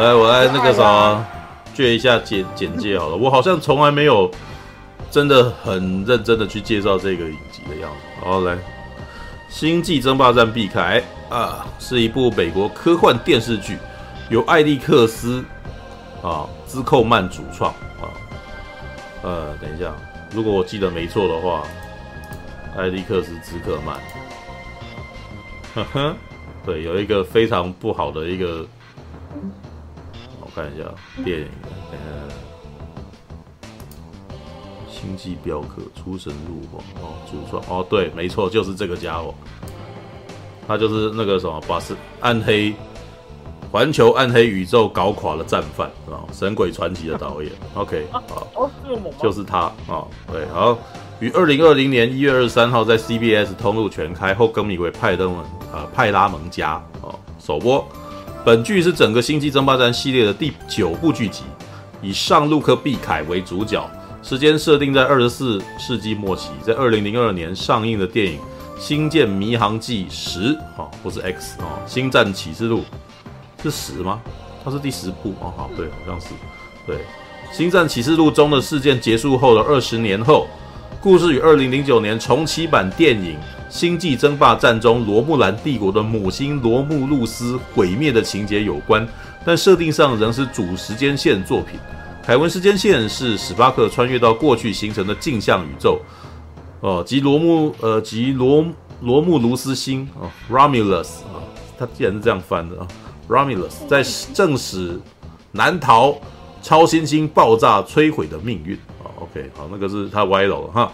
来，我来那个什么，介一下简简介好了。我好像从来没有真的很认真的去介绍这个影集的样子。好，来，《星际争霸战：毕凯》啊，是一部美国科幻电视剧，由艾利克斯啊兹寇曼主创啊。呃，等一下，如果我记得没错的话，艾利克斯兹克曼，呵呵，对，有一个非常不好的一个。看一下电影，呃，《星际镖客》出神入化哦，主创哦，对，没错，就是这个家伙，他就是那个什么，把是暗黑环球暗黑宇宙搞垮了战犯啊，《神鬼传奇》的导演，OK，好，就是他啊，对，好，于二零二零年一月二十三号在 CBS 通路全开后更名为派登文啊派拉蒙加哦，首播。本剧是整个《星际争霸战》系列的第九部剧集，以上路克·毕凯为主角，时间设定在二十四世纪末期，在二零零二年上映的电影《星舰迷航记十》哦，不是 X 哦，《星战启示录》是十吗？它是第十部哦，好，对，好像是对，《星战启示录》中的事件结束后的二十年后，故事与二零零九年重启版电影。星际争霸战中，罗慕兰帝国的母星罗慕路斯毁灭的情节有关，但设定上仍是主时间线作品。凯文时间线是史巴克穿越到过去形成的镜像宇宙，哦，即罗慕呃即罗罗慕卢斯星啊，Romulus 啊，他既然是这样翻的啊，Romulus 在正史难逃超新星爆炸摧毁的命运啊。OK，好，那个是他歪楼了哈。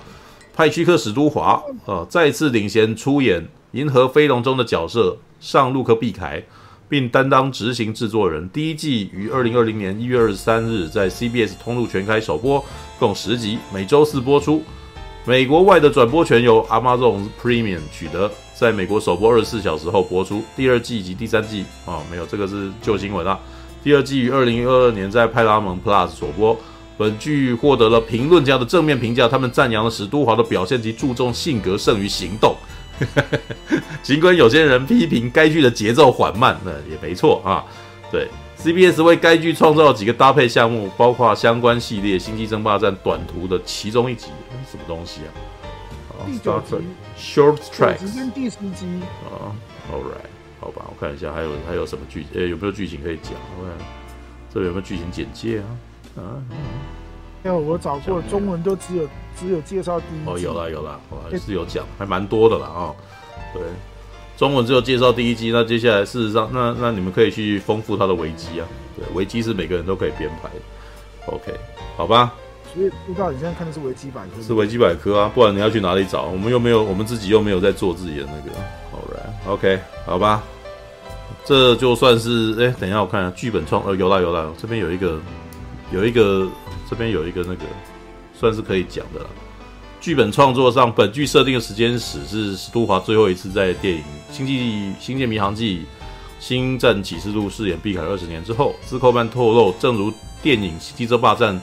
派屈克·史都华呃，再次领衔出演《银河飞龙》中的角色上路克·毕凯，并担当执行制作人。第一季于二零二零年一月二十三日在 CBS 通路全开首播，共十集，每周四播出。美国外的转播权由 Amazon Premium 取得，在美国首播二十四小时后播出。第二季以及第三季啊，没有这个是旧新闻啊。第二季于二零二二年在派拉蒙 Plus 首播。本剧获得了评论家的正面评价，他们赞扬了史都华的表现及注重性格胜于行动。尽管有些人批评该剧的节奏缓慢，那也没错啊。对，CBS 为该剧创造了几个搭配项目，包括相关系列《星际争霸战》短途的其中一集，什么东西啊？第九集 Short Track，时间第十集啊。All right，好吧，我看一下还有还有什么剧，诶、欸，有没有剧情可以讲？我看这里有没有剧情简介啊？啊，因为我找过中文都只有只有介绍第一集哦，有了有了，我还是有讲，还蛮多的了啊、哦。对，中文只有介绍第一集，那接下来事实上，那那你们可以去丰富它的维基啊。对，维基是每个人都可以编排的。OK，好吧。所以不知道你现在看的是维基百科，是维基百科啊，不然你要去哪里找？我们又没有，我们自己又没有在做自己的那个。Alright，OK，好吧。这就算是哎，等一下我看一下剧本创，呃，有啦有啦，这边有一个。有一个，这边有一个那个，算是可以讲的了。剧本创作上，本剧设定的时间史是史都华最后一次在电影《星际星舰迷航记：星战启示录》饰演毕凯二十年之后。兹寇曼透露，正如电影《星际争霸战》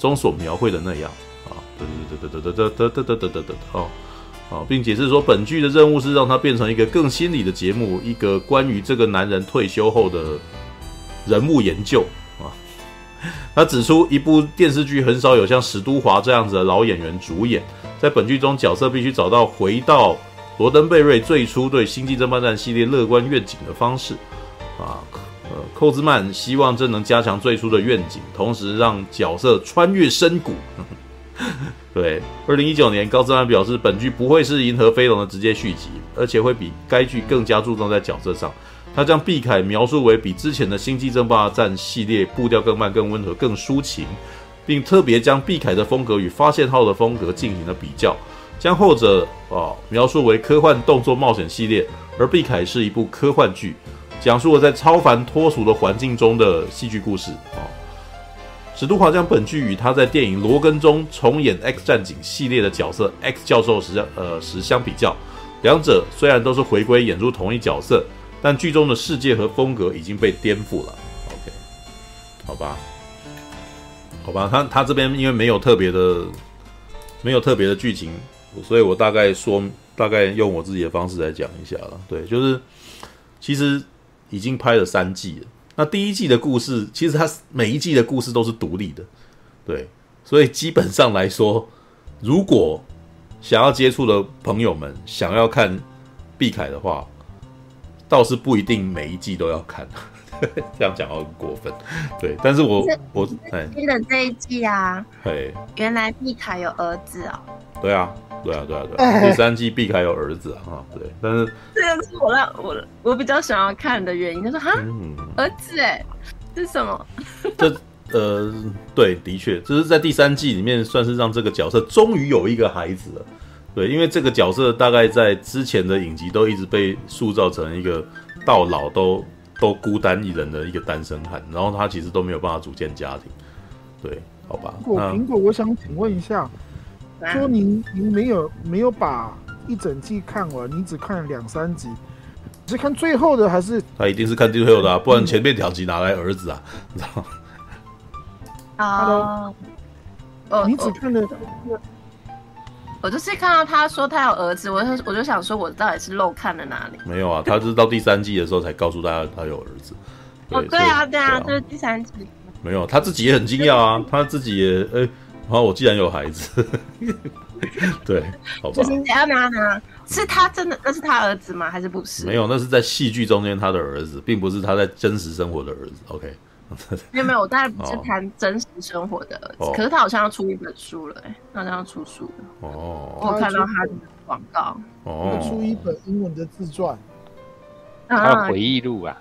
中所描绘的那样，啊，对对对对对对对对对对对，哦哦，并解释说，本剧的任务是让它变成一个更心理的节目，一个关于这个男人退休后的人物研究。他指出，一部电视剧很少有像史都华这样子的老演员主演，在本剧中，角色必须找到回到罗登贝瑞最初对《星际争霸战》系列乐观愿景的方式。啊，呃，寇兹曼希望这能加强最初的愿景，同时让角色穿越深谷。对，二零一九年，高兹曼表示，本剧不会是《银河飞龙》的直接续集，而且会比该剧更加注重在角色上。他将毕凯描述为比之前的《星际争霸战》系列步调更慢、更温和、更抒情，并特别将毕凯的风格与发现号的风格进行了比较，将后者啊描述为科幻动作冒险系列，而毕凯是一部科幻剧，讲述了在超凡脱俗的环境中的戏剧故事啊。史都华将本剧与他在电影《罗根》中重演 X 战警系列的角色 X 教授时呃时相比较，两者虽然都是回归演出同一角色。但剧中的世界和风格已经被颠覆了。OK，好吧，好吧，他他这边因为没有特别的，没有特别的剧情，所以我大概说，大概用我自己的方式来讲一下了。对，就是其实已经拍了三季了，那第一季的故事，其实它每一季的故事都是独立的，对，所以基本上来说，如果想要接触的朋友们想要看碧凯的话，倒是不一定每一季都要看。这样讲好很过分，对，但是我是我哎，新的这一季啊，嘿，原来碧凯有儿子哦，对啊，对啊，对啊，对啊，第三季碧凯有儿子啊，对，但是这个是我让我我比较想要看的原因，就是哈，嗯、儿子哎，是什么？这呃，对，的确，这是在第三季里面算是让这个角色终于有一个孩子了，对，因为这个角色大概在之前的影集都一直被塑造成一个到老都。都孤单一人的一个单身汉，然后他其实都没有办法组建家庭，对，好吧。苹果，苹果，我想请问一下，说您您没有没有把一整季看完，你只看了两三集，是看最后的还是？他一定是看最后的啊，不然前面两集哪来儿子啊？你知道吗？啊，哦，你只看了。我就是看到他说他有儿子，我就我就想说，我到底是漏看了哪里？没有啊，他是到第三季的时候才告诉大家他有儿子。哦，对啊，对啊，就是第三季。没有，他自己也很惊讶啊，他自己也哎，然后我既然有孩子，对，好吧。就是你要拿拿，是他真的那是他儿子吗？还是不是？没有，那是在戏剧中间他的儿子，并不是他在真实生活的儿子。OK。没有没有，我当然不是谈真实生活的可是他好像要出一本书了，哎，他好像要出书了。哦，我看到他的广告。哦，出一本英文的自传，他的回忆录啊。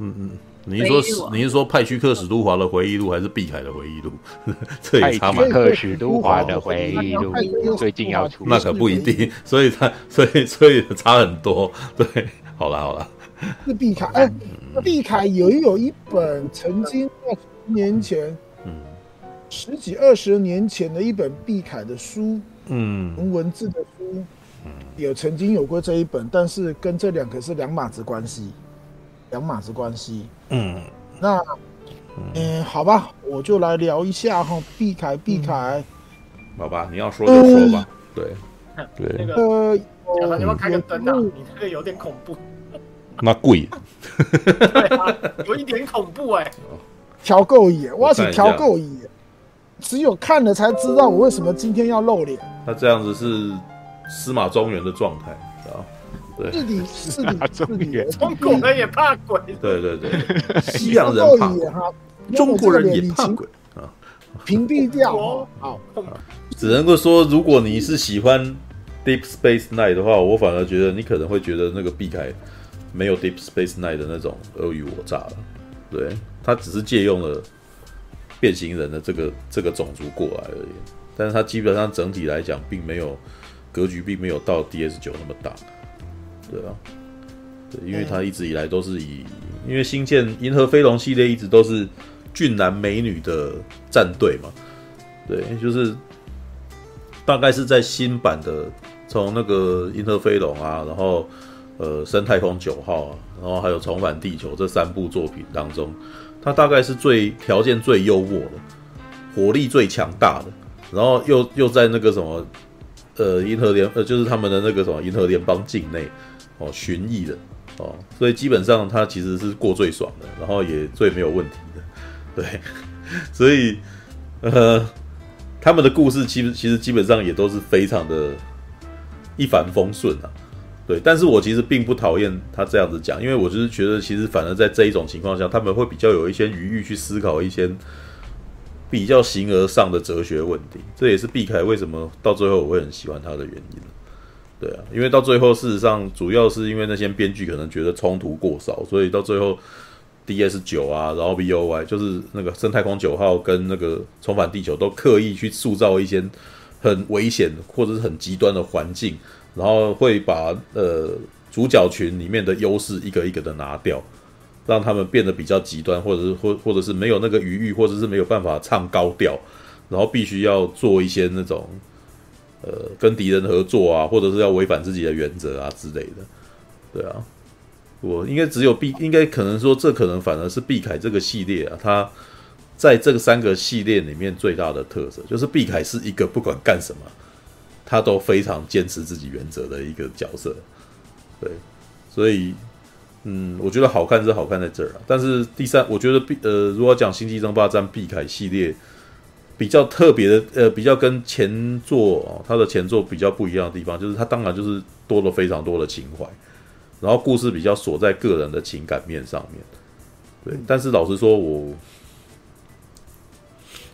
嗯嗯，你是说你是说派屈克史都华的回忆录，还是碧凯的回忆录？这也差蛮。派屈克史都华的回忆录最近要出，那可不一定，所以他所以所以差很多。对，好了好了。是毕凯，哎，毕凯也有一本曾经在十年前，嗯，十几二十年前的一本毕凯的书，嗯，文文字的书，嗯，有曾经有过这一本，但是跟这两个是两码子关系，两码子关系，嗯，那，嗯，好吧，我就来聊一下哈，毕凯，毕凯，好吧，你要说就说吧，对，对，那个，小凡，你要开个灯啊，你这个有点恐怖。那贵，对啊，有一点恐怖哎。调够野，我要去调够野，只有看了才知道我为什么今天要露脸。那这样子是司马中原的状态啊，对，是你，是你，中原，中国人也怕鬼，对对对，西洋人怕鬼，中国人也怕鬼。啊，屏蔽掉。好，只能够说，如果你是喜欢 Deep Space Night 的话，我反而觉得你可能会觉得那个毕凯。没有 Deep Space Nine 的那种尔虞我诈了，对，他只是借用了变形人的这个这个种族过来而已，但是他基本上整体来讲，并没有格局，并没有到 DS 九那么大，对啊，对，因为他一直以来都是以，因为星舰银河飞龙系列一直都是俊男美女的战队嘛，对，就是大概是在新版的从那个银河飞龙啊，然后。呃，深太空九号啊，然后还有重返地球这三部作品当中，它大概是最条件最优渥的，火力最强大的，然后又又在那个什么，呃，银河联呃，就是他们的那个什么银河联邦境内哦巡弋的哦，所以基本上它其实是过最爽的，然后也最没有问题的，对，所以呃，他们的故事其实其实基本上也都是非常的一帆风顺啊。对，但是我其实并不讨厌他这样子讲，因为我就是觉得，其实反而在这一种情况下，他们会比较有一些余裕去思考一些比较形而上的哲学问题。这也是毕凯为什么到最后我会很喜欢他的原因。对啊，因为到最后事实上主要是因为那些编剧可能觉得冲突过少，所以到最后 DS 九啊，然后 B O Y 就是那个深太空九号跟那个重返地球都刻意去塑造一些很危险或者是很极端的环境。然后会把呃主角群里面的优势一个一个的拿掉，让他们变得比较极端，或者是或或者是没有那个余裕，或者是没有办法唱高调，然后必须要做一些那种呃跟敌人合作啊，或者是要违反自己的原则啊之类的。对啊，我应该只有避，应该可能说这可能反而是碧凯这个系列啊，他在这个三个系列里面最大的特色就是碧凯是一个不管干什么。他都非常坚持自己原则的一个角色，对，所以嗯，我觉得好看是好看在这儿啊。但是第三，我觉得必呃，如果讲《星际争霸战》毕凯系列比较特别的，呃，比较跟前作哦，它的前作比较不一样的地方，就是它当然就是多了非常多的情怀，然后故事比较锁在个人的情感面上面。对，但是老实说，我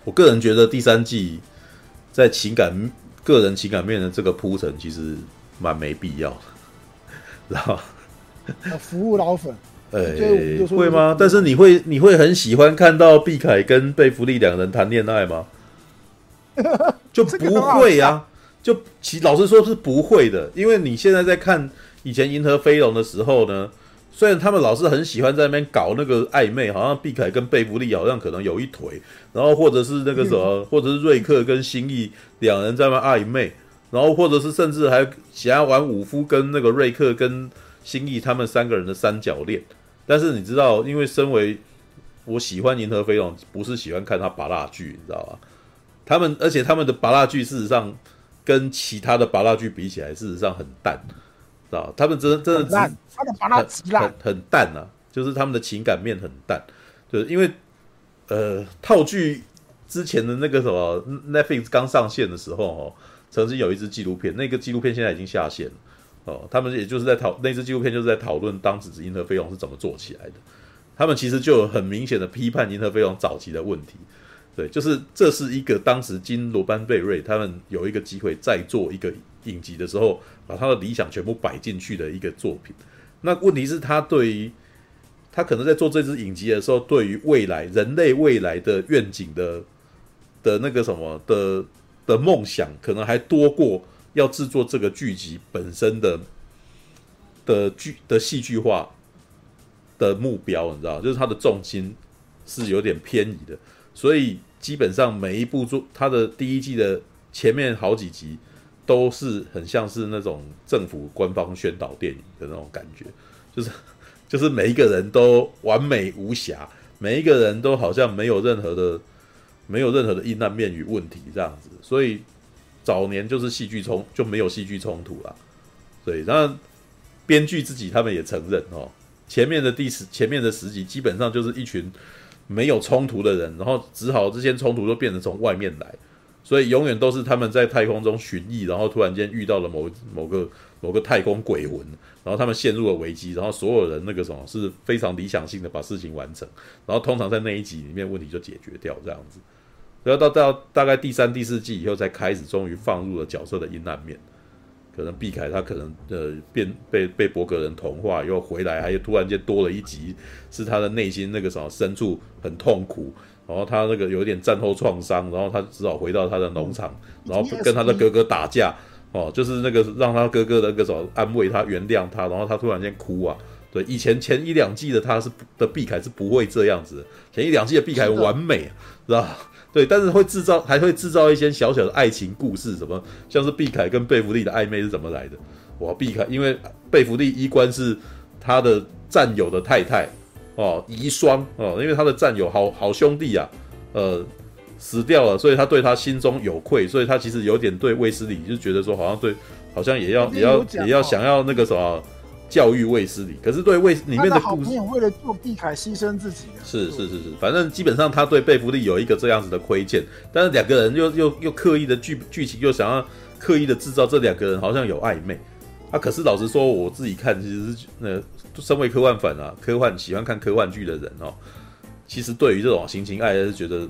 我个人觉得第三季在情感个人情感面的这个铺陈，其实蛮没必要的，知道吗？服务老粉，哎、欸，会吗？但是你会你会很喜欢看到毕凯跟贝弗利两人谈恋爱吗？就不会呀、啊，就其老实说是不会的，因为你现在在看以前《银河飞龙》的时候呢，虽然他们老是很喜欢在那边搞那个暧昧，好像毕凯跟贝弗利好像可能有一腿，然后或者是那个什么，嗯、或者是瑞克跟星裔两人在那暧昧，然后或者是甚至还想要玩武夫跟那个瑞克跟。星裔他们三个人的三角恋，但是你知道，因为身为我喜欢《银河飞龙》，不是喜欢看他拔蜡剧，你知道吧？他们而且他们的拔蜡剧事实上跟其他的拔蜡剧比起来，事实上很淡，知道？他们真的真的烂，很很淡啊，就是他们的情感面很淡，就是因为呃套剧之前的那个什么 Netflix 刚上线的时候哦，曾经有一支纪录片，那个纪录片现在已经下线了。哦，他们也就是在讨那支纪录片，就是在讨论当时银河飞龙是怎么做起来的。他们其实就有很明显的批判银河飞龙早期的问题。对，就是这是一个当时金罗班贝瑞他们有一个机会再做一个影集的时候，把他的理想全部摆进去的一个作品。那问题是，他对于他可能在做这支影集的时候，对于未来人类未来的愿景的的那个什么的的梦想，可能还多过。要制作这个剧集本身的的剧的戏剧化的目标，你知道，就是它的重心是有点偏移的，所以基本上每一部作，它的第一季的前面好几集都是很像是那种政府官方宣导电影的那种感觉，就是就是每一个人都完美无瑕，每一个人都好像没有任何的没有任何的阴暗面与问题这样子，所以。早年就是戏剧冲就没有戏剧冲突了，对，然编剧自己他们也承认哦，前面的第十前面的十集基本上就是一群没有冲突的人，然后只好这些冲突都变成从外面来，所以永远都是他们在太空中寻觅，然后突然间遇到了某某个某个太空鬼魂，然后他们陷入了危机，然后所有人那个什么是非常理想性的把事情完成，然后通常在那一集里面问题就解决掉这样子。然后到到大概第三、第四季以后，才开始终于放入了角色的阴暗面。可能毕凯他可能呃变被被柏格人同化，又回来，还有突然间多了一集，是他的内心那个什么深处很痛苦，然后他那个有点战后创伤，然后他只好回到他的农场，然后跟他的哥哥打架，哦，就是那个让他哥哥的那个什么安慰他、原谅他，然后他突然间哭啊。对，以前前一两季的他是的碧凯是不会这样子的，前一两季的碧凯完美，知道吧？对，但是会制造，还会制造一些小小的爱情故事，什么像是碧凯跟贝弗利的暧昧是怎么来的？哇，碧凯因为贝弗利衣冠是他的战友的太太哦，遗孀哦，因为他的战友好好兄弟啊，呃，死掉了，所以他对他心中有愧，所以他其实有点对卫斯理，就觉得说好像对，好像也要也要也要想要那个什么。教育卫斯理，可是对卫里面的故事，好朋友为了做毕凯牺牲自己。是是是是，反正基本上他对贝弗利有一个这样子的亏欠，但是两个人又又又刻意的剧剧情又想要刻意的制造这两个人好像有暧昧啊。可是老实说，我自己看其实是呃，身为科幻粉啊，科幻喜欢看科幻剧的人哦，其实对于这种情情爱爱是觉得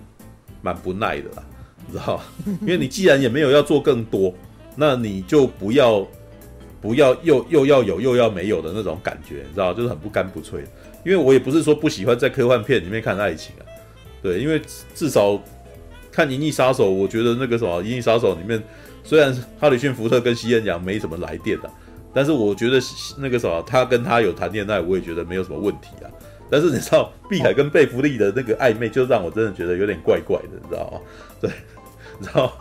蛮不耐的啦，你知道？因为你既然也没有要做更多，那你就不要。不要又又要有又要没有的那种感觉，你知道，就是很不干不脆。因为我也不是说不喜欢在科幻片里面看爱情啊，对，因为至少看《银翼杀手》，我觉得那个什么《银翼杀手》里面，虽然哈里逊福特跟西恩阳没什么来电的，但是我觉得那个什么他跟他有谈恋爱，我也觉得没有什么问题啊。但是你知道，碧海跟贝弗利的那个暧昧，就让我真的觉得有点怪怪的，你知道吗？对，你知道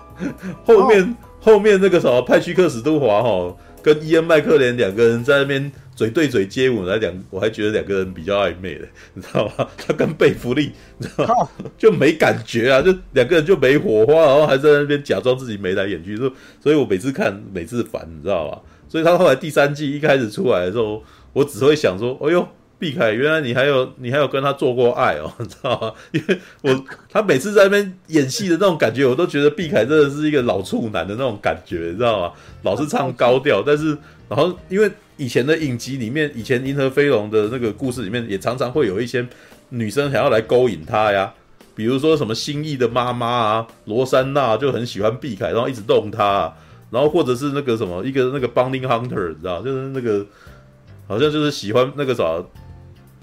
后面后面那个什么派屈克史都华哈。跟伊恩麦克连两个人在那边嘴对嘴接吻，来两我还觉得两个人比较暧昧的，你知道吗？他跟贝弗利，你知道吗？就没感觉啊，就两个人就没火花，然后还在那边假装自己眉来眼去，所所以我每次看每次烦，你知道吧？所以他后来第三季一开始出来的时候，我只会想说，哎呦，毕凯，原来你还有你还有跟他做过爱哦，你知道吗？因为我他每次在那边演戏的那种感觉，我都觉得毕凯真的是一个老处男的那种感觉，你知道吗？老是唱高调，但是然后因为以前的影集里面，以前《银河飞龙》的那个故事里面，也常常会有一些女生想要来勾引他呀，比如说什么新义的妈妈啊，罗珊娜就很喜欢毕凯，然后一直动他，然后或者是那个什么一个那个 Bounty Hunter，你知道，就是那个好像就是喜欢那个啥。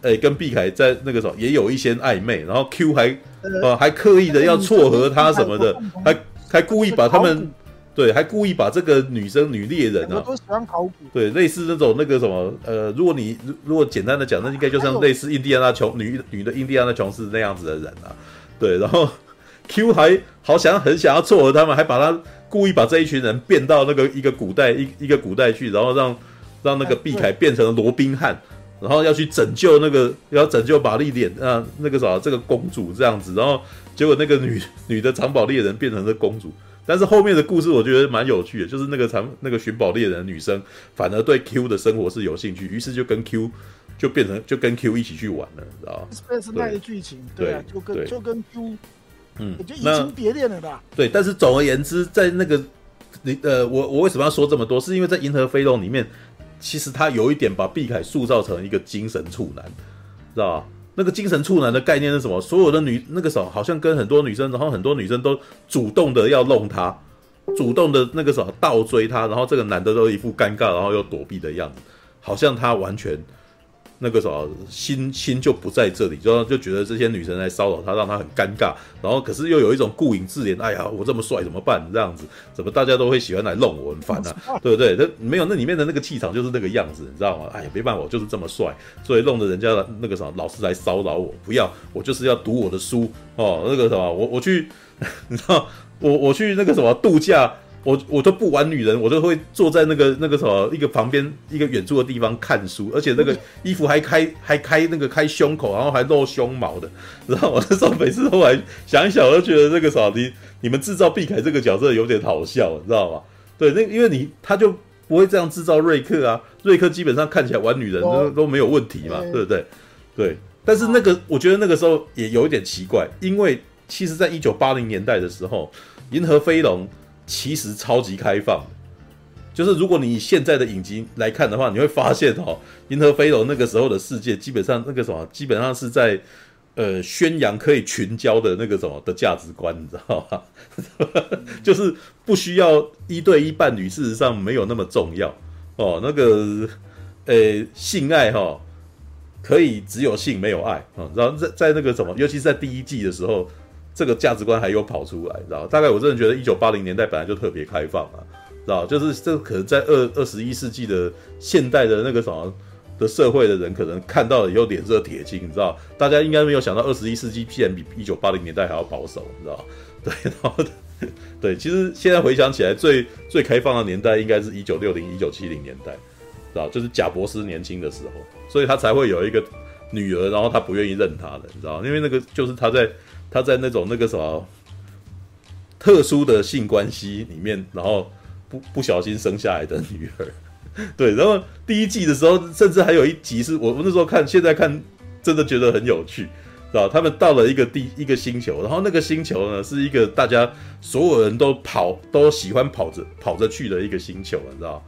哎、欸，跟碧凯在那个时候也有一些暧昧，然后 Q 还呃还刻意的要撮合他什么的，还还故意把他们对，还故意把这个女生女猎人啊，都喜欢考古，对，类似那种那个什么呃，如果你如果简单的讲，那应该就像类似印第安纳琼女女的印第安纳琼斯那样子的人啊，对，然后 Q 还好想很想要撮合他们，还把他故意把这一群人变到那个一个古代一一个古代去，然后让让那个毕凯变成了罗宾汉。然后要去拯救那个，要拯救玛丽莲啊，那个啥，这个公主这样子。然后结果那个女女的藏宝猎人变成了公主，但是后面的故事我觉得蛮有趣的，就是那个藏那个寻宝猎人的女生反而对 Q 的生活是有兴趣，于是就跟 Q 就变成就跟 Q 一起去玩了，你知道吗？是那个剧情，对啊，就跟就跟 Q，嗯，就移情别恋了吧？对，但是总而言之，在那个你呃，我我为什么要说这么多？是因为在《银河飞龙》里面。其实他有一点把碧凯塑造成一个精神处男，知道吧？那个精神处男的概念是什么？所有的女那个时候好像跟很多女生，然后很多女生都主动的要弄他，主动的那个时候倒追他，然后这个男的都一副尴尬，然后又躲避的样子，好像他完全。那个什么心心就不在这里，就就觉得这些女生来骚扰他，让他很尴尬。然后可是又有一种顾影自怜，哎呀，我这么帅怎么办？这样子，怎么大家都会喜欢来弄我，很烦啊，对 不对？那没有，那里面的那个气场就是那个样子，你知道吗？哎呀，没办法，我就是这么帅，所以弄得人家那个什么老是来骚扰我，不要，我就是要读我的书哦。那个什么，我我去，你知道，我我去那个什么度假。我我都不玩女人，我都会坐在那个那个什么一个旁边一个远处的地方看书，而且那个 衣服还开还开那个开胸口，然后还露胸毛的。然后我那时候每次都来想一想，我都觉得那个啥，你你们制造毕凯这个角色有点好笑，你知道吗？对，那因为你他就不会这样制造瑞克啊，瑞克基本上看起来玩女人都都没有问题嘛，对不对？对，但是那个我觉得那个时候也有一点奇怪，因为其实在一九八零年代的时候，银河飞龙。其实超级开放，就是如果你以现在的影集来看的话，你会发现哦，银河飞龙那个时候的世界，基本上那个什么，基本上是在呃宣扬可以群交的那个什么的价值观，你知道吧？就是不需要一对一伴侣，事实上没有那么重要哦。那个呃性爱哈、哦，可以只有性没有爱啊。然后在在那个什么，尤其是在第一季的时候。这个价值观还有跑出来，知道？大概我真的觉得一九八零年代本来就特别开放啊，知道？就是这可能在二二十一世纪的现代的那个什么的社会的人，可能看到了以后脸色铁青，你知道？大家应该没有想到二十一世纪竟然比一九八零年代还要保守，你知道？对，然后对，其实现在回想起来，最最开放的年代应该是一九六零一九七零年代，知道？就是贾伯斯年轻的时候，所以他才会有一个女儿，然后他不愿意认他的，你知道？因为那个就是他在。他在那种那个什么特殊的性关系里面，然后不不小心生下来的女儿，对，然后第一季的时候，甚至还有一集是我我那时候看，现在看真的觉得很有趣，知道？他们到了一个地一个星球，然后那个星球呢是一个大家所有人都跑都喜欢跑着跑着去的一个星球，你知道？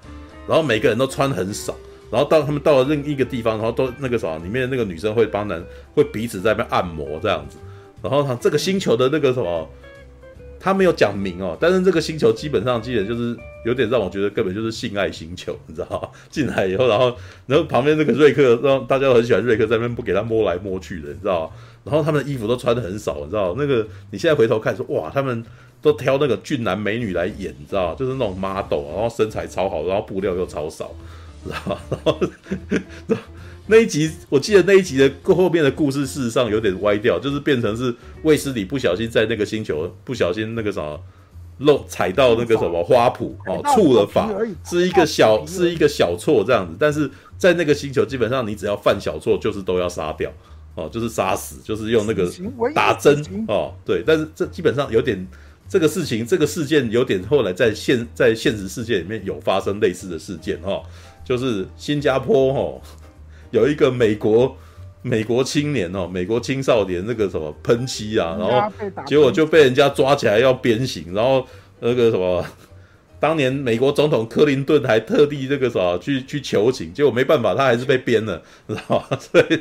然后每个人都穿很少，然后到他们到了另一个地方，然后都那个什么，里面那个女生会帮男会彼此在那边按摩这样子。然后他这个星球的那个什么，他没有讲明哦，但是这个星球基本上基本就是有点让我觉得根本就是性爱星球，你知道吗？进来以后，然后然后旁边那个瑞克，让大家都很喜欢瑞克，在那边不给他摸来摸去的，你知道？然后他们的衣服都穿得很少，你知道？那个你现在回头看说，哇，他们都挑那个俊男美女来演，你知道？就是那种 model，然后身材超好，然后布料又超少，知道吗？然后。然后那一集我记得那一集的后面的故事，事实上有点歪掉，就是变成是卫斯理不小心在那个星球不小心那个什么漏踩到那个什么花圃哦，触了法，是一个小是一个小错这样子，但是在那个星球基本上你只要犯小错就是都要杀掉哦，就是杀死，就是用那个打针哦，对，但是这基本上有点这个事情这个事件有点后来在现在现实世界里面有发生类似的事件哈，就是新加坡哦。有一个美国美国青年哦，美国青少年那个什么喷漆啊，然后结果就被人家抓起来要鞭刑，然后那个什么。当年美国总统克林顿还特地这个啥去去求情，结果没办法，他还是被鞭了，知道吧？所以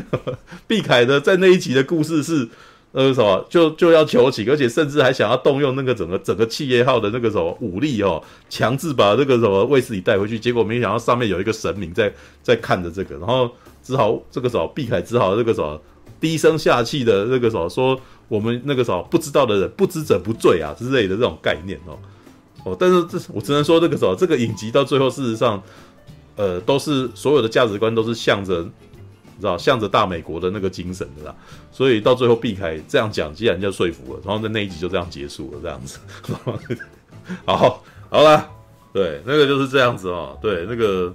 毕凯的在那一集的故事是，呃，什么就就要求情，而且甚至还想要动用那个整个整个企业号的那个什么武力哦，强制把这个什么卫斯理带回去。结果没想到上面有一个神明在在看着这个，然后只好这个什么毕凯只好这个什么低声下气的那个什么说我们那个什么不知道的人不知者不罪啊之类的这种概念哦。哦，但是这我只能说这个时候，这个影集到最后，事实上，呃，都是所有的价值观都是向着，你知道，向着大美国的那个精神的啦。所以到最后，毕凯这样讲，既然就说服了，然后在那一集就这样结束了，这样子。好，好了，对，那个就是这样子哦。对，那个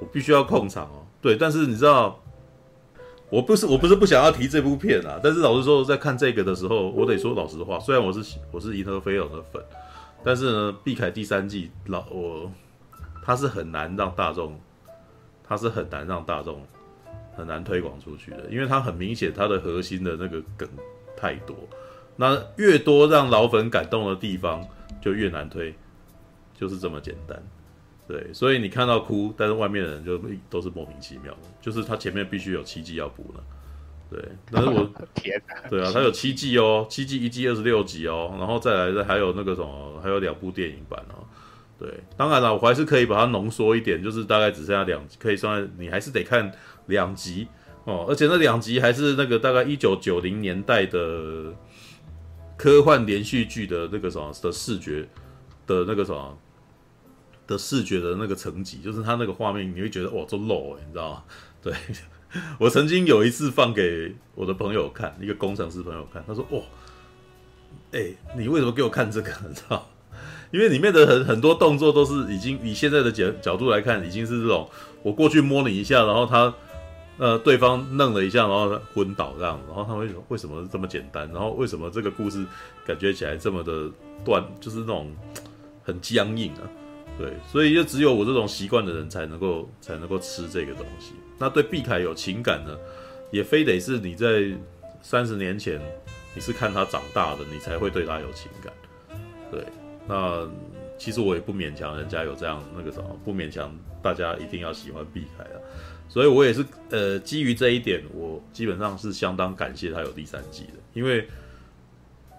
我必须要控场哦。对，但是你知道，我不是我不是不想要提这部片啊，但是老实说，在看这个的时候，我得说老实话，虽然我是我是银河飞龙的粉。但是呢，毕凯第三季老我，他是很难让大众，他是很难让大众很难推广出去的，因为它很明显它的核心的那个梗太多，那越多让老粉感动的地方就越难推，就是这么简单，对，所以你看到哭，但是外面的人就都是莫名其妙的，就是他前面必须有七季要补了。对，但是我 天，对啊，它有七季哦，七季一季二十六集哦，然后再来的还有那个什么，还有两部电影版哦。对，当然了，我还是可以把它浓缩一点，就是大概只剩下两集，可以算你还是得看两集哦，而且那两集还是那个大概一九九零年代的科幻连续剧的那个什么的视觉的那个什么的视觉的那个层级，就是它那个画面你会觉得哇，这 low 哎，你知道吗？对。我曾经有一次放给我的朋友看，一个工程师朋友看，他说：“哦，哎，你为什么给我看这个？你知道？因为里面的很很多动作都是已经以现在的角角度来看，已经是这种我过去摸你一下，然后他呃对方愣了一下，然后昏倒这样，然后他为什么为什么这么简单？然后为什么这个故事感觉起来这么的断，就是那种很僵硬啊？对，所以就只有我这种习惯的人才能够才能够吃这个东西。”那对碧凯有情感呢，也非得是你在三十年前你是看他长大的，你才会对他有情感。对，那其实我也不勉强人家有这样那个什么，不勉强大家一定要喜欢碧凯啊。所以我也是呃，基于这一点，我基本上是相当感谢他有第三季的，因为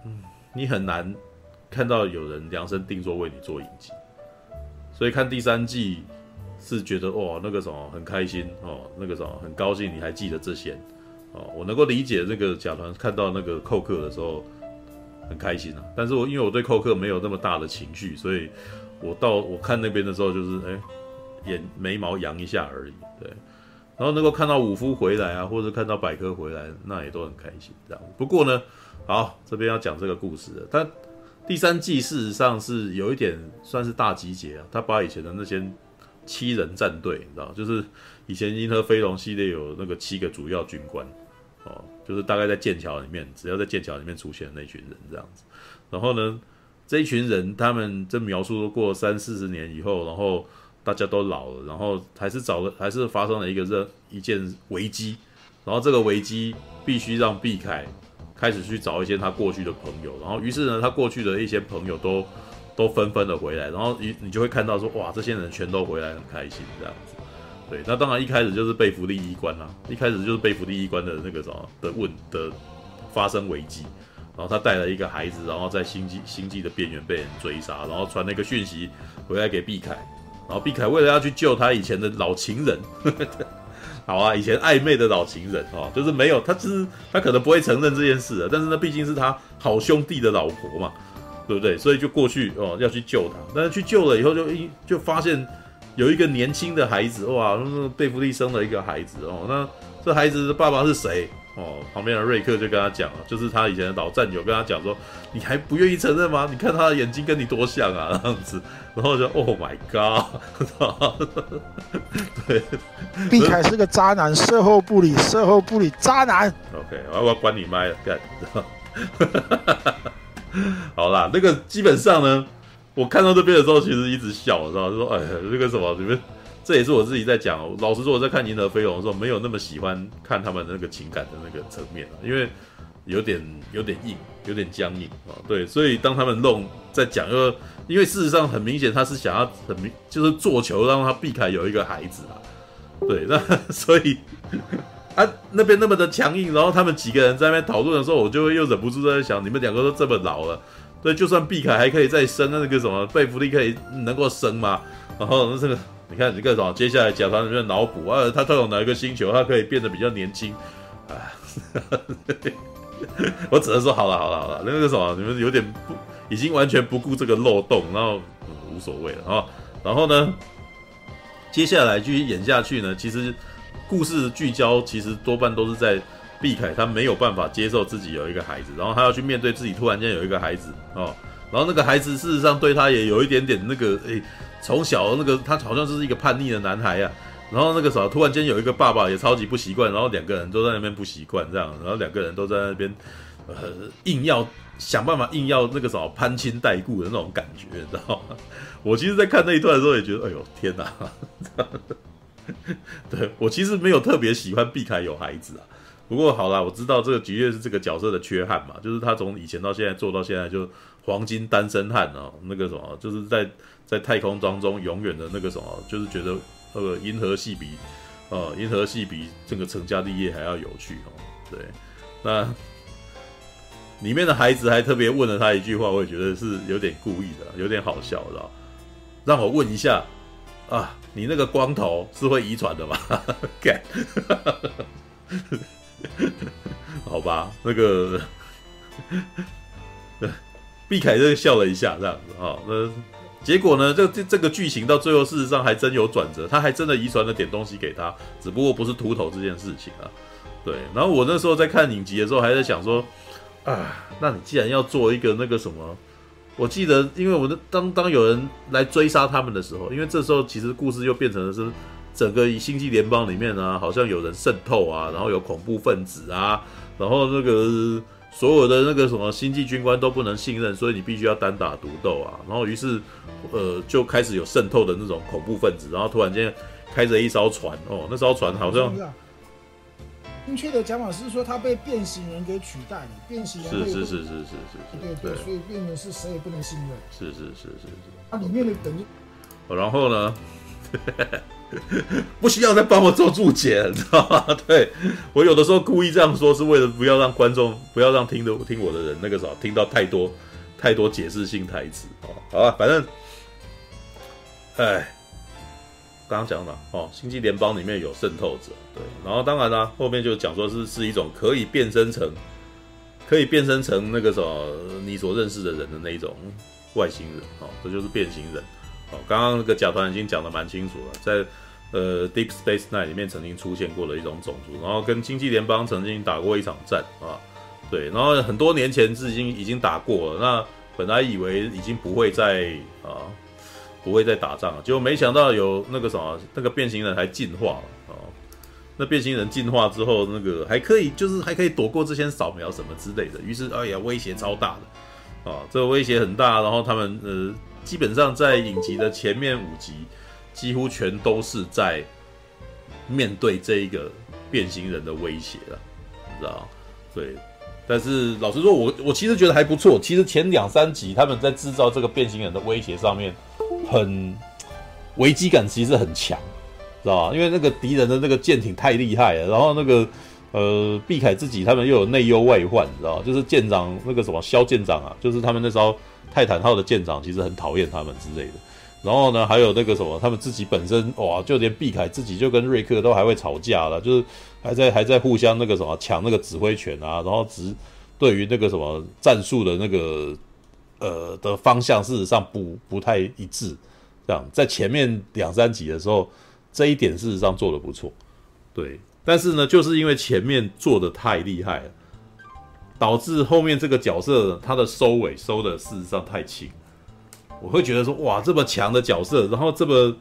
嗯，你很难看到有人量身定做为你做影集，所以看第三季。是觉得哇，那个什么很开心哦，那个什么很高兴，你还记得这些哦，我能够理解这个甲团看到那个寇克的时候很开心啊。但是我因为我对寇克没有那么大的情绪，所以我到我看那边的时候就是哎，眼眉毛扬一下而已。对，然后能够看到武夫回来啊，或者看到百科回来，那也都很开心这样。不过呢，好，这边要讲这个故事了。但第三季事实上是有一点算是大集结啊，他把以前的那些。七人战队，你知道，就是以前银河飞龙系列有那个七个主要军官，哦，就是大概在剑桥里面，只要在剑桥里面出现的那群人这样子。然后呢，这一群人他们这描述过三四十年以后，然后大家都老了，然后还是找了，还是发生了一个这一件危机。然后这个危机必须让毕凯开始去找一些他过去的朋友，然后于是呢，他过去的一些朋友都。都纷纷的回来，然后你你就会看到说，哇，这些人全都回来，很开心这样子。对，那当然一开始就是贝弗利医官啦，一开始就是贝弗利医官的那个什么的问的发生危机，然后他带了一个孩子，然后在星际星际的边缘被人追杀，然后传了一个讯息回来给毕凯，然后毕凯为了要去救他以前的老情人，呵呵好啊，以前暧昧的老情人哦，就是没有他，其实他可能不会承认这件事的，但是那毕竟是他好兄弟的老婆嘛。对不对？所以就过去哦，要去救他。但是去救了以后就，就一就发现有一个年轻的孩子，哇，贝弗利生了一个孩子哦。那这孩子的爸爸是谁？哦，旁边的瑞克就跟他讲了，就是他以前的老战友跟他讲说：“你还不愿意承认吗？你看他的眼睛跟你多像啊，这样子。”然后就 Oh my God！对，毕凯是个渣男，售后不理，售后不理，渣男。OK，我要关你麦了，干。好啦，那个基本上呢，我看到这边的时候，其实一直笑，知道吗？就说：“哎呀，这个什么，你们这也是我自己在讲。老实说，我在看《银河飞龙》的时候，没有那么喜欢看他们那个情感的那个层面啊，因为有点有点硬，有点僵硬啊。对，所以当他们弄在讲，因因为事实上很明显，他是想要很明，就是做球让他毕凯有一个孩子啊。对，那 所以啊那边那么的强硬，然后他们几个人在那边讨论的时候，我就会又忍不住在想，你们两个都这么老了。对，就算毕凯还可以再生，那个什么贝弗利可以能够生吗？然后那这个，你看你看什么？接下来甲团里面脑补啊，他特有哪一个星球，他可以变得比较年轻啊？我只能说好了好了好了，那个什么，你们有点不，已经完全不顾这个漏洞，然后、无所谓了啊。然后呢，接下来继续演下去呢，其实故事聚焦其实多半都是在。毕凯他没有办法接受自己有一个孩子，然后他要去面对自己突然间有一个孩子哦，然后那个孩子事实上对他也有一点点那个诶，从小那个他好像就是一个叛逆的男孩呀、啊，然后那个时候突然间有一个爸爸也超级不习惯，然后两个人都在那边不习惯这样，然后两个人都在那边呃硬要想办法硬要那个什么攀亲带故的那种感觉，你知道吗？我其实，在看那一段的时候也觉得，哎呦天哪！对我其实没有特别喜欢避开有孩子啊。不过好了，我知道这个的确是这个角色的缺憾嘛，就是他从以前到现在做到现在就黄金单身汉啊，那个什么，就是在在太空当中永远的那个什么，就是觉得那个银河系比呃银河系比这个成家立业还要有趣哦。对，那里面的孩子还特别问了他一句话，我也觉得是有点故意的，有点好笑的。让我问一下啊，你那个光头是会遗传的吗？干。好吧，那个 毕凯这个笑了一下，这样子啊，那结果呢？这这这个剧情到最后，事实上还真有转折，他还真的遗传了点东西给他，只不过不是秃头这件事情啊。对，然后我那时候在看影集的时候，还在想说啊，那你既然要做一个那个什么，我记得，因为我的当当有人来追杀他们的时候，因为这时候其实故事又变成了是。整个星际联邦里面呢，好像有人渗透啊，然后有恐怖分子啊，然后那个所有的那个什么星际军官都不能信任，所以你必须要单打独斗啊。然后于是，呃，就开始有渗透的那种恐怖分子，然后突然间开着一艘船哦，那艘船好像，正确的讲法是说他被变形人给取代了，变形人是是是是是是是，对对，所以变成是谁也不能信任，是是是是是，它里面的等于，然后呢？不需要再帮我做注解，你知道吗？对，我有的时候故意这样说，是为了不要让观众，不要让听的听我的人那个时候听到太多太多解释性台词哦。好吧，反正，哎，刚刚讲了哦，星际联邦里面有渗透者，对，然后当然啦，后面就讲说是是一种可以变身成，可以变身成那个什么你所认识的人的那一种外星人哦，这就是变形人。哦，刚刚那个甲团已经讲的蛮清楚了，在呃 Deep Space Nine 里面曾经出现过的一种种族，然后跟星际联邦曾经打过一场战啊，对，然后很多年前是已经已经打过了，那本来以为已经不会再啊不会再打仗了，结果没想到有那个什么那个变形人还进化了啊，那变形人进化之后，那个还可以就是还可以躲过这些扫描什么之类的，于是哎呀威胁超大的啊，这个威胁很大，然后他们呃。基本上在影集的前面五集，几乎全都是在面对这一个变形人的威胁了，你知道？对，但是老实说，我我其实觉得还不错。其实前两三集他们在制造这个变形人的威胁上面，很危机感，其实很强，知道吧？因为那个敌人的那个舰艇太厉害了，然后那个呃，毕凯自己他们又有内忧外患，你知道？就是舰长那个什么肖舰长啊，就是他们那时候。泰坦号的舰长其实很讨厌他们之类的，然后呢，还有那个什么，他们自己本身哇，就连毕凯自己就跟瑞克都还会吵架了，就是还在还在互相那个什么抢那个指挥权啊，然后只对于那个什么战术的那个呃的方向，事实上不不太一致。这样在前面两三集的时候，这一点事实上做的不错，对，但是呢，就是因为前面做的太厉害了。导致后面这个角色他的收尾收的事实上太轻，我会觉得说哇，这么强的角色，然后这么，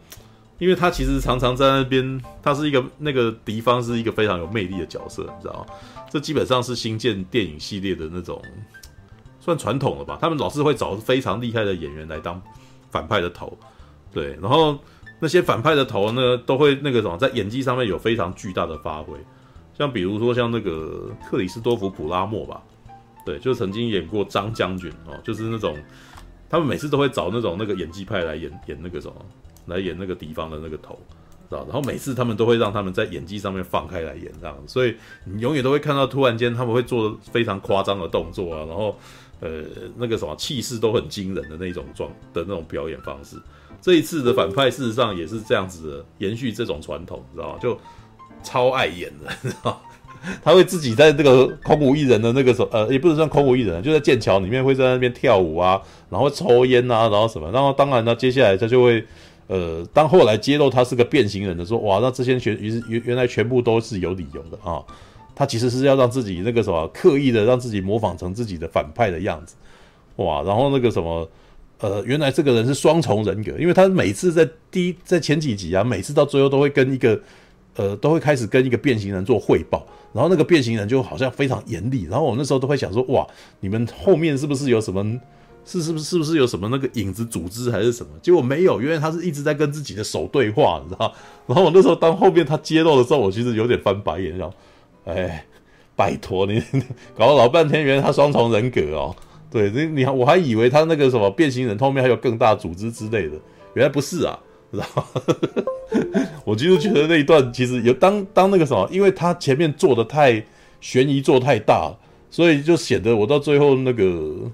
因为他其实常常在那边，他是一个那个敌方是一个非常有魅力的角色，你知道吗？这基本上是星舰电影系列的那种算传统了吧？他们老是会找非常厉害的演员来当反派的头，对，然后那些反派的头呢，都会那个什么，在演技上面有非常巨大的发挥。像比如说像那个克里斯多夫普拉莫吧，对，就曾经演过张将军哦，就是那种他们每次都会找那种那个演技派来演演那个什么，来演那个敌方的那个头，知道？然后每次他们都会让他们在演技上面放开来演这样，所以你永远都会看到突然间他们会做非常夸张的动作啊，然后呃那个什么气势都很惊人的那种状的那种表演方式。这一次的反派事实上也是这样子的，延续这种传统，知道吗？就。超爱演的，知 道他会自己在这个空无一人的那个时候，呃，也不能算空无一人，就在剑桥里面会在那边跳舞啊，然后抽烟啊，然后什么，然后当然呢，接下来他就会，呃，当后来揭露他是个变形人的时候，哇，那这些全原原原来全部都是有理由的啊，他其实是要让自己那个什么刻意的让自己模仿成自己的反派的样子，哇，然后那个什么，呃，原来这个人是双重人格，因为他每次在第一在前几集啊，每次到最后都会跟一个。呃，都会开始跟一个变形人做汇报，然后那个变形人就好像非常严厉，然后我那时候都会想说，哇，你们后面是不是有什么，是是不是是不是有什么那个影子组织还是什么？结果没有，因为他是一直在跟自己的手对话，你知道？然后我那时候当后面他揭露的时候，我其实有点翻白眼，然后，哎，拜托你，搞了老半天，原来他双重人格哦，对，你你我还以为他那个什么变形人后面还有更大组织之类的，原来不是啊。知道，我其实觉得那一段其实有当当那个什么，因为他前面做的太悬疑做太大，所以就显得我到最后那个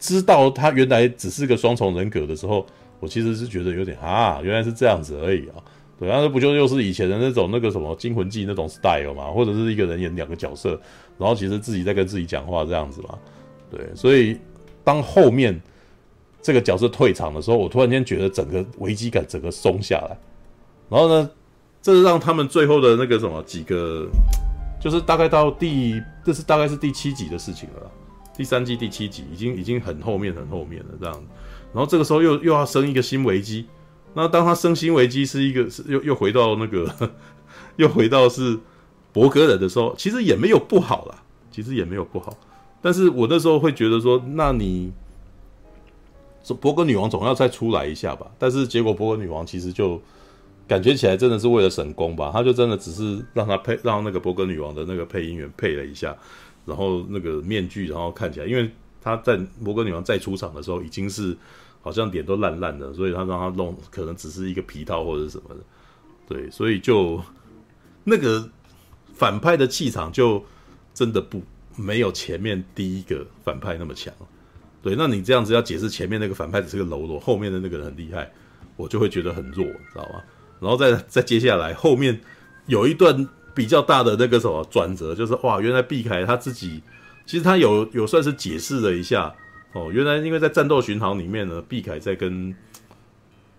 知道他原来只是个双重人格的时候，我其实是觉得有点啊，原来是这样子而已啊。对，那不就又是以前的那种那个什么惊魂记那种 style 嘛，或者是一个人演两个角色，然后其实自己在跟自己讲话这样子嘛。对，所以当后面。这个角色退场的时候，我突然间觉得整个危机感整个松下来，然后呢，这是让他们最后的那个什么几个，就是大概到第，这是大概是第七集的事情了，第三季第七集已经已经很后面很后面了这样，然后这个时候又又要生一个新危机，那当他生新危机是一个是 又又回到那个又回到是博格人的时候，其实也没有不好啦，其实也没有不好，但是我那时候会觉得说，那你。这伯格女王总要再出来一下吧，但是结果伯格女王其实就感觉起来真的是为了省工吧，他就真的只是让他配，让那个伯格女王的那个配音员配了一下，然后那个面具，然后看起来，因为他在伯格女王再出场的时候已经是好像脸都烂烂的，所以他让他弄可能只是一个皮套或者什么的，对，所以就那个反派的气场就真的不没有前面第一个反派那么强。对，那你这样子要解释前面那个反派只是个喽啰，后面的那个人很厉害，我就会觉得很弱，知道吗？然后再再接下来后面有一段比较大的那个什么转折，就是哇，原来毕凯他自己其实他有有算是解释了一下哦，原来因为在战斗巡航里面呢，毕凯在跟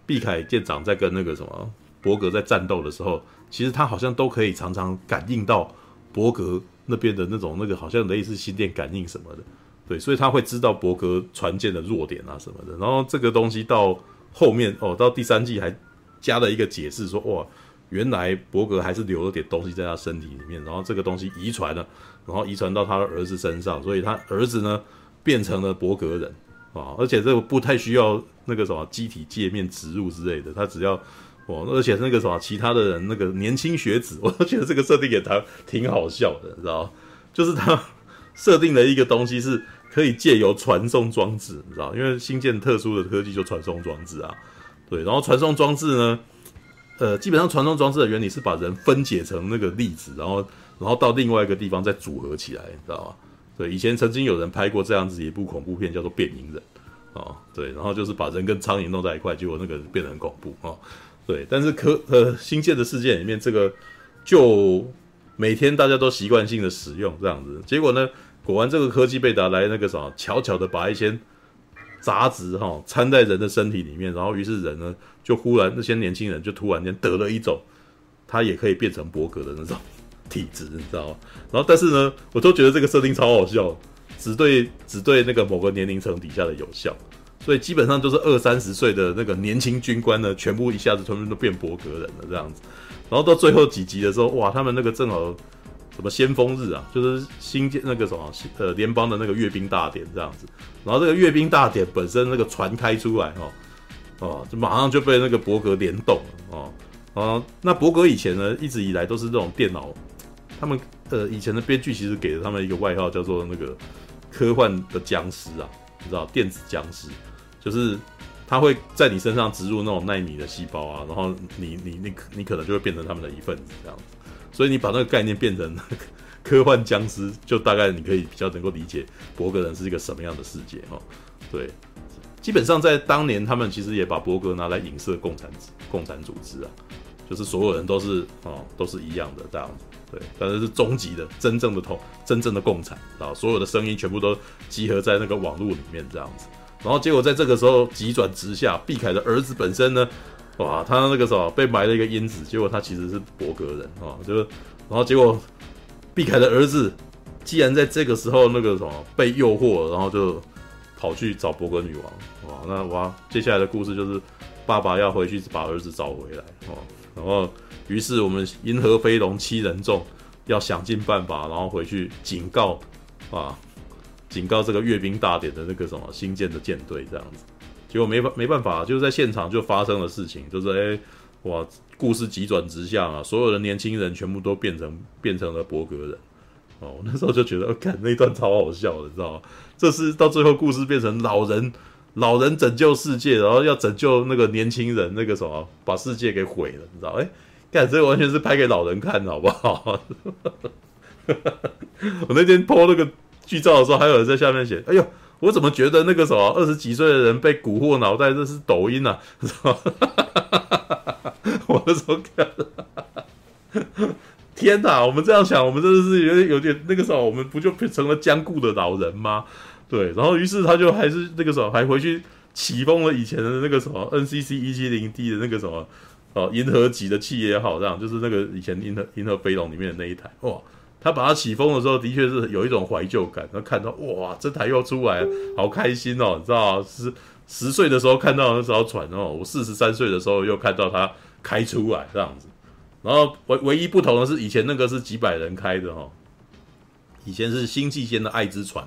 毕凯舰长在跟那个什么伯格在战斗的时候，其实他好像都可以常常感应到伯格那边的那种那个好像类似心电感应什么的。对，所以他会知道伯格船舰的弱点啊什么的，然后这个东西到后面哦，到第三季还加了一个解释说，哇，原来伯格还是留了点东西在他身体里面，然后这个东西遗传了，然后遗传到他的儿子身上，所以他儿子呢变成了伯格人啊，而且这个不太需要那个什么机体界面植入之类的，他只要哦，而且那个什么其他的人那个年轻学子，我都觉得这个设定也他挺好笑的，你知道就是他设定了一个东西是。可以借由传送装置，你知道，因为新建特殊的科技就传送装置啊，对，然后传送装置呢，呃，基本上传送装置的原理是把人分解成那个粒子，然后然后到另外一个地方再组合起来，你知道吗？对，以前曾经有人拍过这样子一部恐怖片，叫做《变影人》啊，对，然后就是把人跟苍蝇弄在一块，结果那个变得很恐怖啊，对，但是科呃新建的世界里面，这个就每天大家都习惯性的使用这样子，结果呢？果然，这个科技被达来那个什么，悄悄的把一些杂质哈掺在人的身体里面，然后于是人呢就忽然那些年轻人就突然间得了一种他也可以变成伯格的那种体质，你知道吗？然后但是呢，我都觉得这个设定超好笑，只对只对那个某个年龄层底下的有效，所以基本上就是二三十岁的那个年轻军官呢，全部一下子全部都变伯格人了这样子。然后到最后几集的时候，哇，他们那个正好。什么先锋日啊，就是新建那个什么呃联邦的那个阅兵大典这样子，然后这个阅兵大典本身那个船开出来哦，哦，就马上就被那个伯格联动了，哦。哦，那伯格以前呢，一直以来都是这种电脑，他们呃以前的编剧其实给了他们一个外号叫做那个科幻的僵尸啊，你知道电子僵尸，就是他会在你身上植入那种纳米的细胞啊，然后你你你你可能就会变成他们的一份子这样子，所以你把那个概念变成 科幻僵尸，就大概你可以比较能够理解博格人是一个什么样的世界哦，对。基本上在当年，他们其实也把博格拿来影射共产共产组织啊，就是所有人都是哦都是一样的这样子，对，但是是终极的真正的同真正的共产啊，所有的声音全部都集合在那个网络里面这样子，然后结果在这个时候急转直下，毕凯的儿子本身呢，哇，他那个时候被埋了一个因子，结果他其实是伯格人啊，就是，然后结果毕凯的儿子既然在这个时候那个什么被诱惑，然后就。跑去找伯格女王，哇，那哇，接下来的故事就是爸爸要回去把儿子找回来，哦，然后于是我们银河飞龙七人众要想尽办法，然后回去警告啊，警告这个阅兵大典的那个什么新建的舰队这样子，结果没办没办法，就是在现场就发生了事情，就是哎、欸，哇，故事急转直下啊，所有的年轻人全部都变成变成了伯格人。哦，我那时候就觉得，看那段超好笑的，你知道吗？这是到最后故事变成老人，老人拯救世界，然后要拯救那个年轻人，那个什么，把世界给毁了，你知道？哎，看这完全是拍给老人看的，好不好？我那天 po 那个剧照的时候，还有人在下面写：“哎呦，我怎么觉得那个什么二十几岁的人被蛊惑脑袋，这是抖音啊？”？我那时候看。天哪，我们这样想，我们真的是有点有点那个时候，我们不就成了僵固的老人吗？对，然后于是他就还是那个时候还回去启封了以前的那个什么 NCC 一七零 D 的那个什么哦银河级的企业号，这样就是那个以前银河银河飞龙里面的那一台哇，他把它起封的时候，的确是有一种怀旧感，他看到哇这台又出来，好开心哦，你知道十十岁的时候看到那艘船哦，我四十三岁的时候又看到它开出来这样子。然后唯唯一不同的是，以前那个是几百人开的哈，以前是星际间的爱之船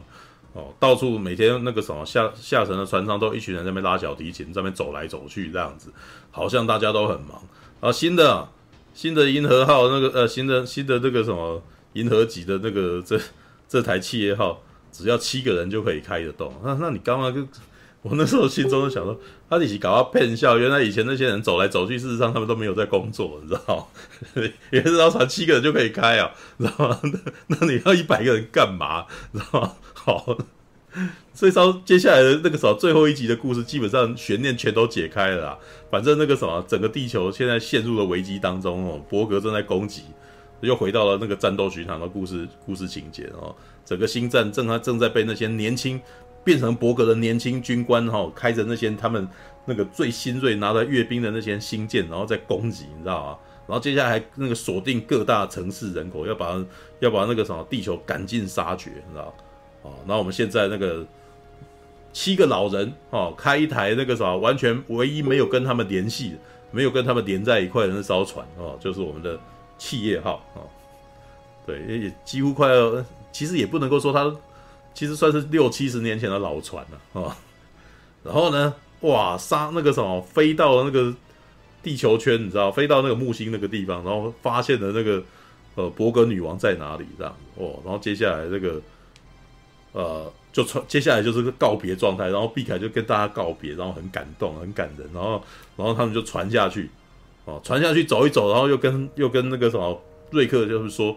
哦，到处每天那个什么下下沉的船上都一群人在那边拉小提琴，在那边走来走去这样子，好像大家都很忙。啊新的新的银河号那个呃新的新的这个什么银河级的那个这 这台企业号，只要七个人就可以开得动。那那你刚刚就。我那时候心中就想说，他一起搞到骗笑。原来以前那些人走来走去，事实上他们都没有在工作，你知道吗？原来这艘船七个人就可以开啊，你知道吗？那你要一百个人干嘛？知道吗？好，所以说接下来的那个什么最后一集的故事，基本上悬念全都解开了啦。反正那个什么，整个地球现在陷入了危机当中哦，伯格正在攻击，又回到了那个战斗巡航的故事故事情节哦。整个星战正在正在被那些年轻。变成伯格的年轻军官哈，开着那些他们那个最新锐拿着阅兵的那些星舰，然后在攻击，你知道吗？然后接下来那个锁定各大城市人口，要把要把那个什么地球赶尽杀绝，你知道？哦，那我们现在那个七个老人哦，开一台那个什么，完全唯一没有跟他们联系、没有跟他们连在一块的那艘船哦，就是我们的企业号哦，对，也几乎快要，其实也不能够说他。其实算是六七十年前的老船了啊，然后呢，哇，杀那个什么，飞到了那个地球圈，你知道，飞到那个木星那个地方，然后发现了那个呃伯格女王在哪里，这样哦，然后接下来这个呃就传，接下来就是个告别状态，然后毕凯就跟大家告别，然后很感动，很感人，然后然后他们就传下去，哦，传下去走一走，然后又跟又跟那个什么瑞克就是说。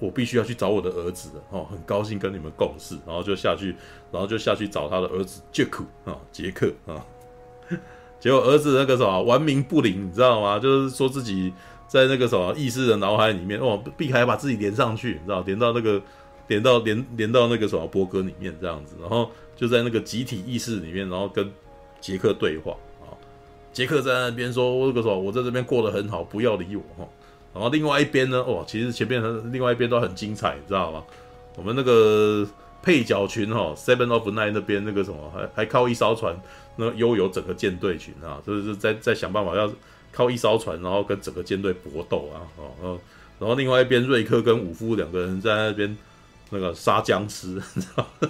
我必须要去找我的儿子哦，很高兴跟你们共事，然后就下去，然后就下去找他的儿子杰克啊，杰克啊，结果儿子那个什么玩冥不灵，你知道吗？就是说自己在那个什么意识的脑海里面，哦，避开把自己连上去，你知道，连到那个连到连连到那个什么波哥里面这样子，然后就在那个集体意识里面，然后跟杰克对话，杰克在那边说，我那个什么，我在这边过得很好，不要理我哈。然后另外一边呢，哦，其实前面和另外一边都很精彩，你知道吗？我们那个配角群哈，Seven of Nine 那边那个什么，还还靠一艘船，那悠游整个舰队群啊，就是在在想办法要靠一艘船，然后跟整个舰队搏斗啊，哦，然后另外一边瑞克跟武夫两个人在那边那个杀僵尸，你知道吗？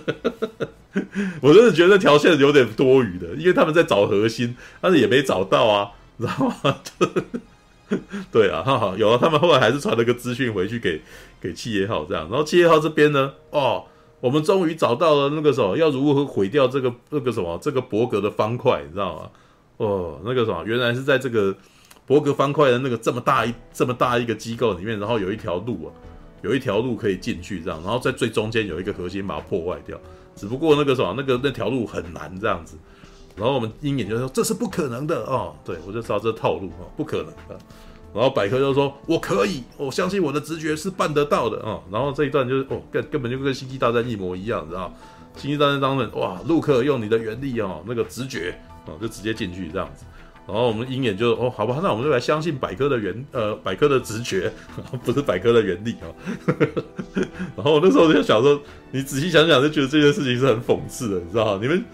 我真的觉得那条线有点多余的，因为他们在找核心，但是也没找到啊，你知道吗？对啊，哈哈，有了，他们后来还是传了个资讯回去给给七爷号这样，然后七爷号这边呢，哦，我们终于找到了那个什么，要如何毁掉这个那个什么这个伯格的方块，你知道吗？哦，那个什么，原来是在这个伯格方块的那个这么大一这么大一个机构里面，然后有一条路啊，有一条路可以进去这样，然后在最中间有一个核心把它破坏掉，只不过那个什么，那个那条路很难这样子。然后我们鹰眼就说这是不可能的哦，对，我就知道这套路哦，不可能的。然后百科就说我可以，我相信我的直觉是办得到的哦。然后这一段就是哦，根根本就跟星际大战一模一样，你知道？星际大战当中哇，陆克用你的原力哦，那个直觉哦，就直接进去这样子。然后我们鹰眼就哦，好吧，那我们就来相信百科的原呃，百科的直觉，不是百科的原理哦。然后我那时候就想说，你仔细想想就觉得这件事情是很讽刺的，你知道你们。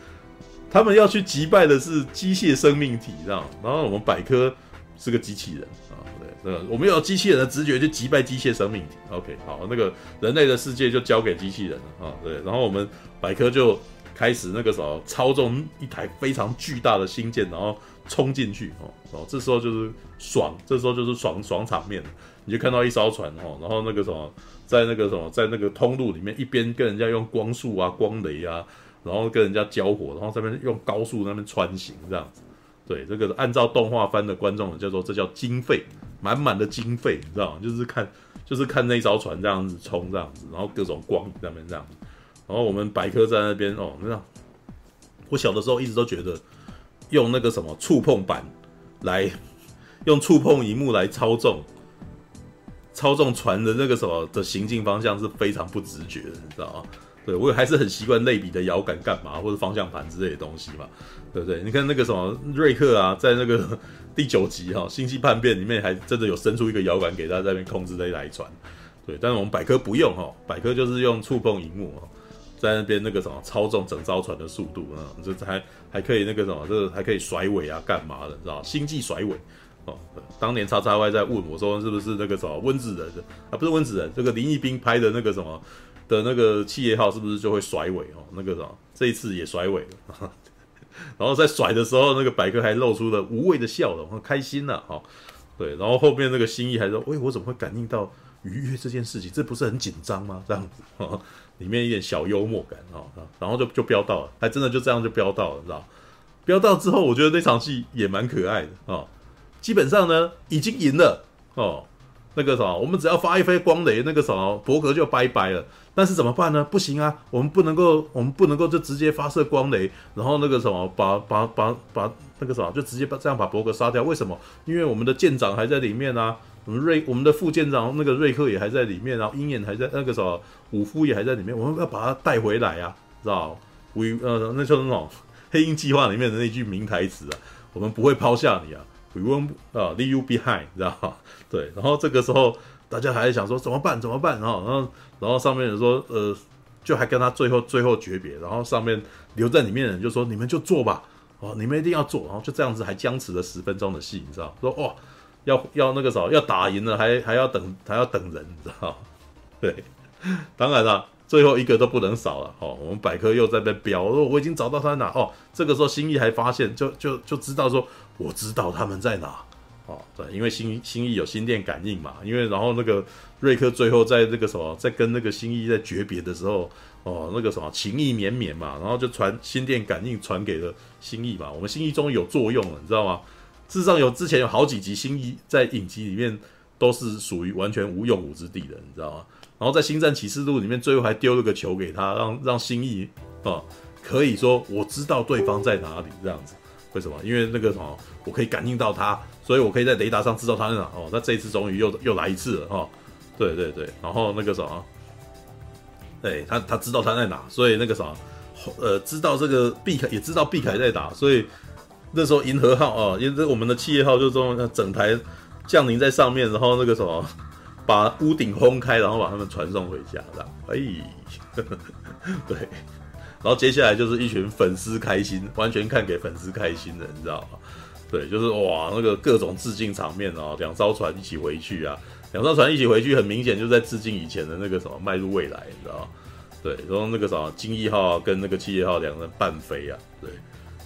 他们要去击败的是机械生命体，这样，然后我们百科是个机器人啊，对，那个我们要机器人的直觉去击败机械生命体。OK，好，那个人类的世界就交给机器人了啊，对，然后我们百科就开始那个时候操纵一台非常巨大的星舰，然后冲进去哦哦，这时候就是爽，这时候就是爽爽场面，你就看到一艘船哦，然后那个什么在那个什么在那个通路里面一边跟人家用光束啊、光雷啊。然后跟人家交火，然后这边用高速那边穿行这样子，对，这个按照动画番的观众叫做这叫经费，满满的经费，你知道吗？就是看就是看那艘船这样子冲这样子，然后各种光那边这样子，然后我们百科在那边哦，那我小的时候一直都觉得用那个什么触碰板来用触碰萤幕来操纵操纵船的那个什么的行进方向是非常不直觉的，你知道吗？对，我还是很习惯类比的摇杆干嘛，或者方向盘之类的东西嘛，对不对？你看那个什么瑞克啊，在那个第九集哈、哦《星际叛变》里面，还真的有伸出一个摇杆给他在那边控制那台船。对，但是我们百科不用哈、哦，百科就是用触碰荧幕哦，在那边那个什么操纵整艘船的速度啊，这还还可以那个什么，这还可以甩尾啊，干嘛的，知道星际甩尾哦，当年叉叉 Y 在问我说，是不是那个什么温子仁的啊？不是温子仁，这个林一斌拍的那个什么。的那个企业号是不是就会甩尾哦？那个什么，这一次也甩尾了，然后在甩的时候，那个百科还露出了无谓的笑容，很开心呐，哈，对，然后后面那个新意还说，喂，我怎么会感应到愉悦这件事情？这不是很紧张吗？这样子，里面一点小幽默感啊，然后就就飙到了，还真的就这样就飙到了，知道？飙到之后，我觉得那场戏也蛮可爱的啊，基本上呢，已经赢了哦。那个什么，我们只要发一飞光雷，那个什么伯格就拜拜了。但是怎么办呢？不行啊，我们不能够，我们不能够就直接发射光雷，然后那个什么，把把把把那个什么，就直接把这样把伯格杀掉。为什么？因为我们的舰长还在里面啊，我们瑞我们的副舰长那个瑞克也还在里面，然后鹰眼还在那个什么，武夫也还在里面，我们要把他带回来啊，知道？We 呃，那就是那种黑鹰计划里面的那句名台词啊，我们不会抛下你啊。We won't 啊，leave you behind，知道？对，然后这个时候大家还在想说怎么办？怎么办？然后，然后，然后上面人说，呃，就还跟他最后最后诀别。然后上面留在里面的人就说：“你们就做吧，哦，你们一定要做。”然后就这样子还僵持了十分钟的戏，你知道？说哇，要要那个什么，要打赢了还还要等还要等人，你知道？对，当然了。最后一个都不能少了哦，我们百科又在那标，我说我已经找到他在哪哦。这个时候新一还发现，就就就知道说我知道他们在哪哦。对，因为新新一有心电感应嘛，因为然后那个瑞克最后在那个什么，在跟那个新一在诀别的时候哦，那个什么情意绵绵嘛，然后就传心电感应传给了新一嘛。我们新一终于有作用了，你知道吗？事实上有之前有好几集新一在影集里面都是属于完全无用武之地的，你知道吗？然后在《星战启示录》里面，最后还丢了个球给他，让让新义啊可以说我知道对方在哪里这样子。为什么？因为那个什么，我可以感应到他，所以我可以在雷达上知道他在哪。哦，那这一次终于又又来一次了哈、哦。对对对，然后那个什么，对他他知道他在哪，所以那个什么，呃，知道这个毕凯也知道毕凯在哪，所以那时候银河号啊，因为这我们的企业号就这么整台降临在上面，然后那个什么。把屋顶轰开，然后把他们传送回家，的，哎，对，然后接下来就是一群粉丝开心，完全看给粉丝开心的，你知道吗？对，就是哇，那个各种致敬场面哦，两艘船一起回去啊，两艘船一起回去，很明显就在致敬以前的那个什么迈入未来，你知道吗？对，然后那个什么金翼号跟那个企业号两个人伴飞啊，对，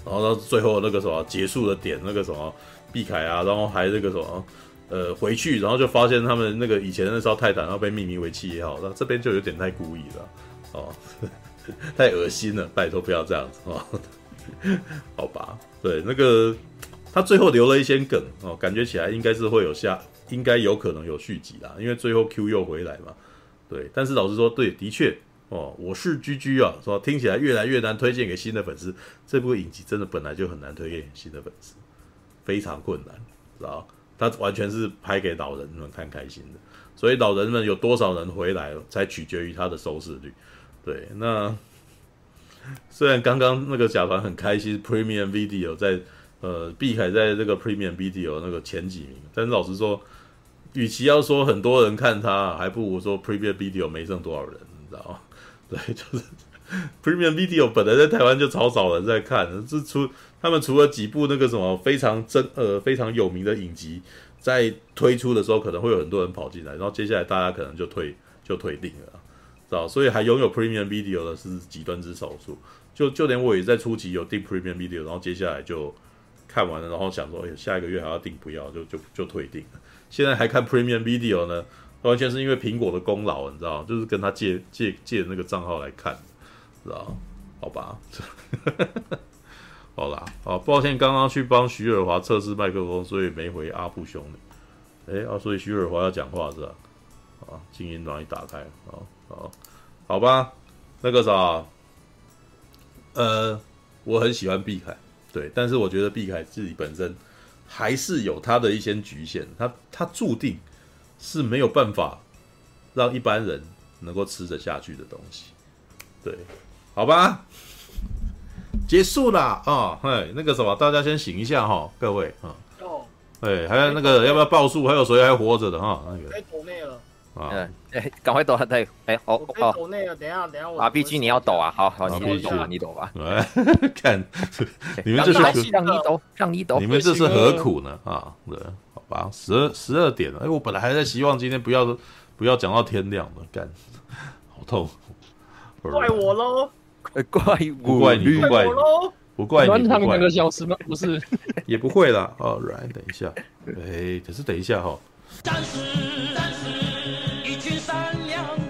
然后到最后那个什么结束的点，那个什么毕凯啊，然后还那个什么。呃回去，然后就发现他们那个以前的那艘泰坦要被命名为七号，那这边就有点太故意了哦，太恶心了，拜托不要这样子哦。好吧，对，那个他最后留了一些梗哦，感觉起来应该是会有下，应该有可能有续集啦，因为最后 Q 又回来嘛。对，但是老实说，对，的确哦，我是居居啊，说听起来越来越难推荐给新的粉丝。这部影集真的本来就很难推荐给新的粉丝，非常困难，知道？他完全是拍给老人们看开心的，所以老人们有多少人回来，才取决于他的收视率。对，那。虽然刚刚那个甲团很开心，Premium Video 在呃碧凯在这个 Premium Video 那个前几名，但是老实说，与其要说很多人看他，还不如说 Premium Video 没剩多少人，你知道吗？对，就是 Premium Video 本来在台湾就超少人在看，这除他们除了几部那个什么非常真呃非常有名的影集，在推出的时候可能会有很多人跑进来，然后接下来大家可能就退就退订了。知道，所以还拥有 Premium Video 的是极端之少数。就就连我也在初期有订 Premium Video，然后接下来就看完了，然后想说，哎，下一个月还要订，不要，就就就退订。现在还看 Premium Video 呢，完全是因为苹果的功劳，你知道，就是跟他借借借那个账号来看，知道？好吧，好啦，好，抱歉，刚刚去帮徐尔华测试麦克风，所以没回阿布兄弟。哎，啊，所以徐尔华要讲话是吧？啊，静音软一打开，好。好，好吧，那个啥，呃，我很喜欢碧凯，对，但是我觉得碧凯自己本身还是有他的一些局限，他他注定是没有办法让一般人能够吃得下去的东西，对，好吧，结束啦啊，哎，那个什么，大家先醒一下哈，各位啊，哦，哎，还有那个要不要报数？还有谁还活着的哈？那个。嗯，哎，赶快抖，对，哎，好，好，抖那个，等下，等下我。啊，B G 你要抖啊，好好，你抖吧，你抖吧。看，你们这是让你抖，让你抖，你们这是何苦呢？啊，对，好吧，十二十二点了，哎，我本来还在希望今天不要不要讲到天亮了，干，好痛，怪我喽，怪不怪你，不怪你，不怪你，他们两个小时吗？不是，也不会啦。哦，right，等一下，哎，可是等一下哈。群善良